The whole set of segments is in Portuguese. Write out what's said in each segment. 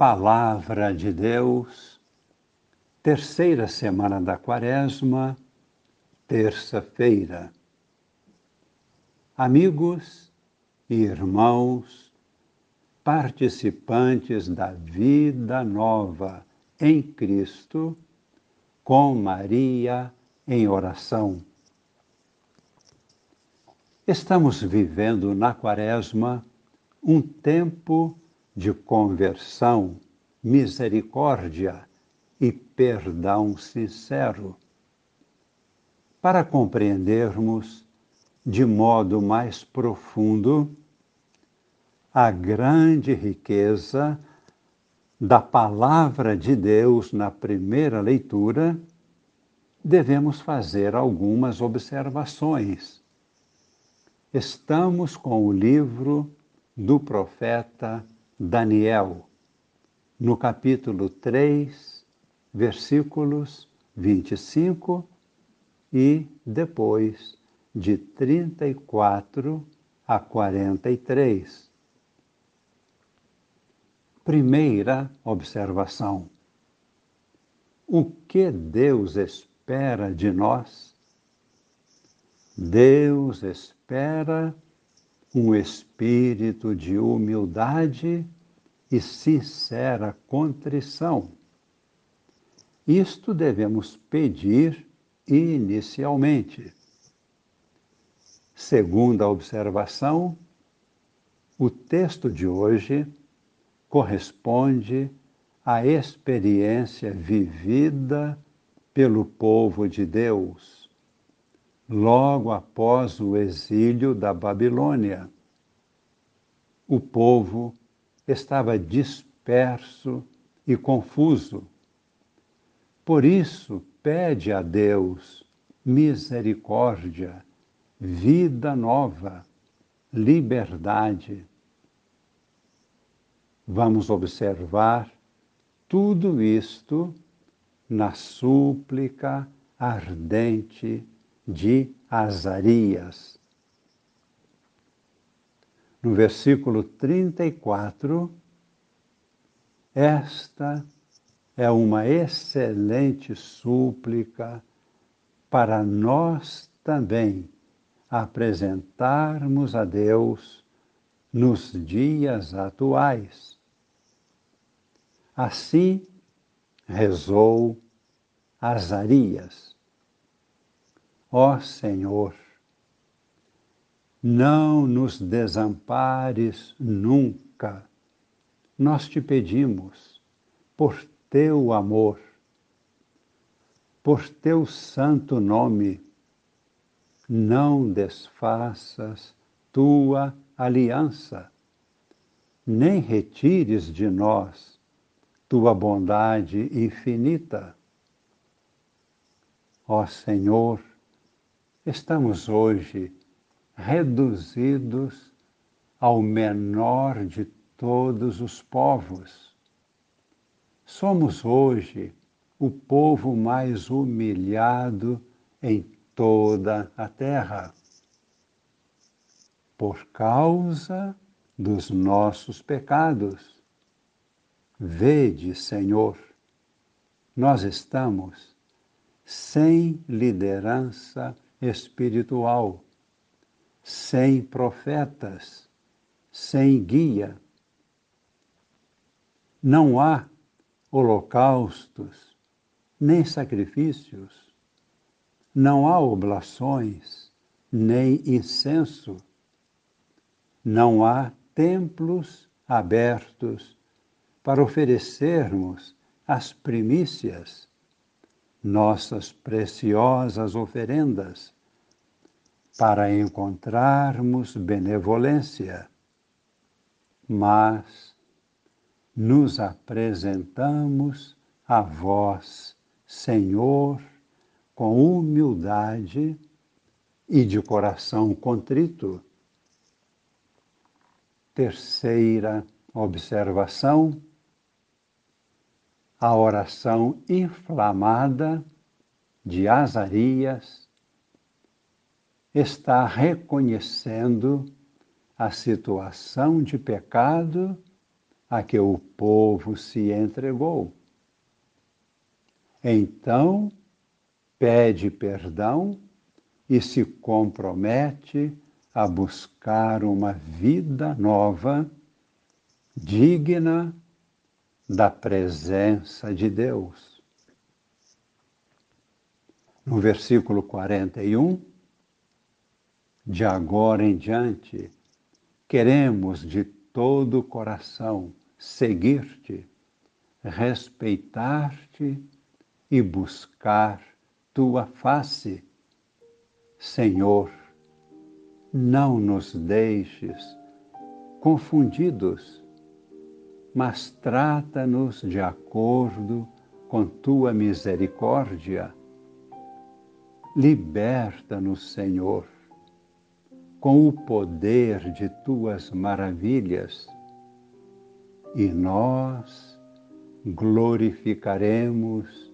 Palavra de Deus, terceira semana da Quaresma, terça-feira. Amigos e irmãos, participantes da vida nova em Cristo, com Maria em oração. Estamos vivendo na Quaresma um tempo de conversão, misericórdia e perdão sincero. Para compreendermos de modo mais profundo a grande riqueza da palavra de Deus na primeira leitura, devemos fazer algumas observações. Estamos com o livro do profeta Daniel, no capítulo 3, versículos 25 e depois de 34 a 43. Primeira observação: o que Deus espera de nós? Deus espera um espírito de humildade e sincera contrição. Isto devemos pedir inicialmente. Segunda observação, o texto de hoje corresponde à experiência vivida pelo povo de Deus logo após o exílio da Babilônia. O povo estava disperso e confuso. Por isso, pede a Deus misericórdia, vida nova, liberdade. Vamos observar tudo isto na súplica ardente de Azarias. No versículo 34, esta é uma excelente súplica para nós também apresentarmos a Deus nos dias atuais. Assim rezou Azarias. Ó Senhor, não nos desampares nunca. Nós te pedimos, por teu amor, por teu santo nome, não desfaças tua aliança, nem retires de nós tua bondade infinita. Ó Senhor, estamos hoje reduzidos ao menor de todos os povos. Somos hoje o povo mais humilhado em toda a terra. Por causa dos nossos pecados. Vede, Senhor, nós estamos sem liderança espiritual, sem profetas, sem guia. Não há holocaustos, nem sacrifícios, não há oblações, nem incenso, não há templos abertos para oferecermos as primícias nossas preciosas oferendas para encontrarmos benevolência, mas nos apresentamos a vós, Senhor, com humildade e de coração contrito. Terceira observação a oração inflamada de Azarias está reconhecendo a situação de pecado a que o povo se entregou. Então, pede perdão e se compromete a buscar uma vida nova, digna da presença de Deus. No versículo 41, de agora em diante, queremos de todo o coração seguir-te, respeitar-te e buscar tua face. Senhor, não nos deixes confundidos, mas trata-nos de acordo com tua misericórdia. Liberta-nos, Senhor, com o poder de tuas maravilhas, e nós glorificaremos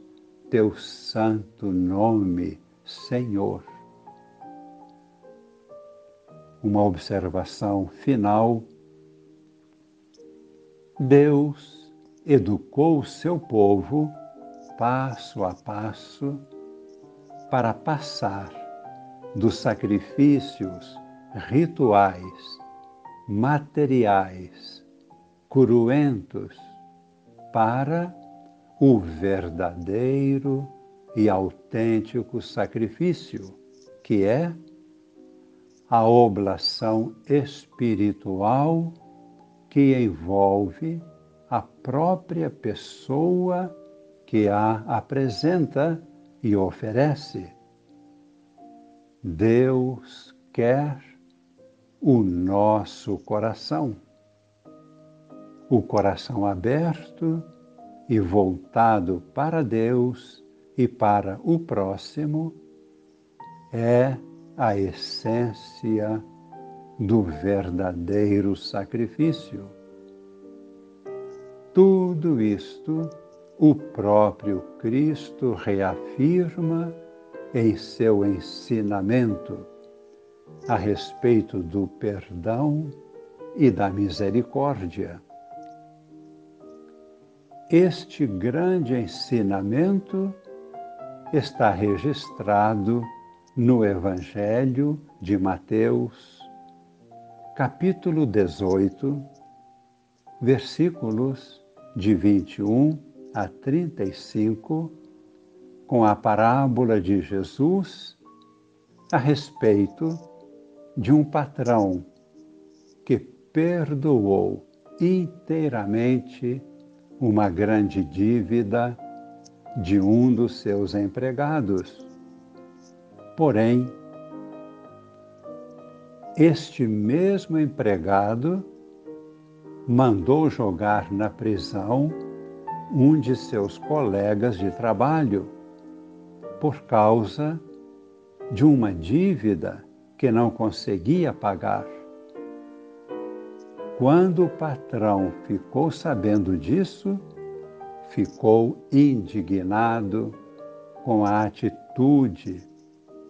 teu santo nome, Senhor. Uma observação final. Deus educou o seu povo passo a passo para passar dos sacrifícios rituais, materiais, cruentos, para o verdadeiro e autêntico sacrifício, que é a oblação espiritual que envolve a própria pessoa que a apresenta e oferece. Deus quer o nosso coração, o coração aberto e voltado para Deus e para o próximo é a essência do verdadeiro sacrifício. Tudo isto o próprio Cristo reafirma em seu ensinamento a respeito do perdão e da misericórdia. Este grande ensinamento está registrado no Evangelho de Mateus, capítulo 18, versículos de 21 a 35, com a parábola de Jesus a respeito de um patrão que perdoou inteiramente uma grande dívida de um dos seus empregados. Porém, este mesmo empregado mandou jogar na prisão um de seus colegas de trabalho por causa de uma dívida que não conseguia pagar. Quando o patrão ficou sabendo disso, ficou indignado com a atitude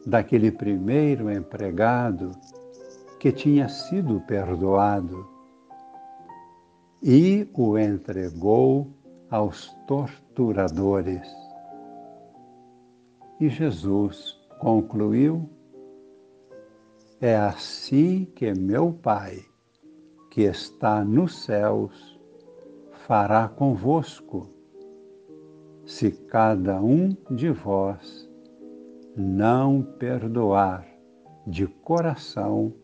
daquele primeiro empregado que tinha sido perdoado e o entregou aos torturadores. E Jesus concluiu: É assim que meu Pai que está nos céus fará convosco, se cada um de vós não perdoar de coração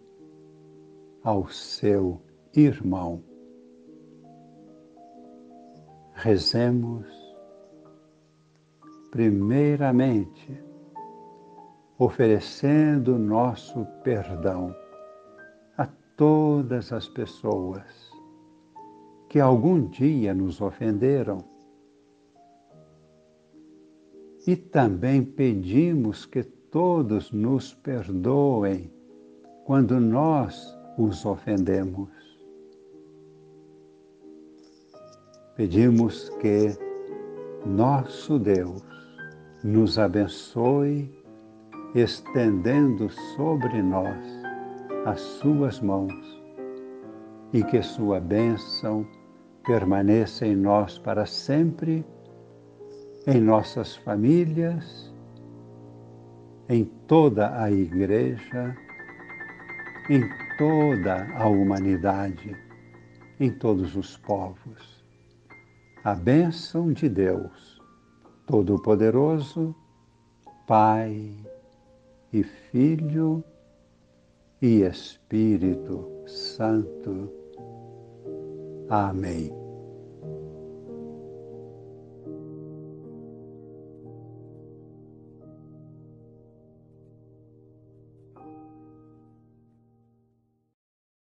ao seu irmão. Rezemos, primeiramente, oferecendo nosso perdão todas as pessoas que algum dia nos ofenderam. E também pedimos que todos nos perdoem quando nós os ofendemos. Pedimos que nosso Deus nos abençoe, estendendo sobre nós as suas mãos e que sua bênção permaneça em nós para sempre, em nossas famílias, em toda a Igreja, em toda a humanidade, em todos os povos. A bênção de Deus, Todo-Poderoso, Pai e Filho e Espírito Santo. Amém.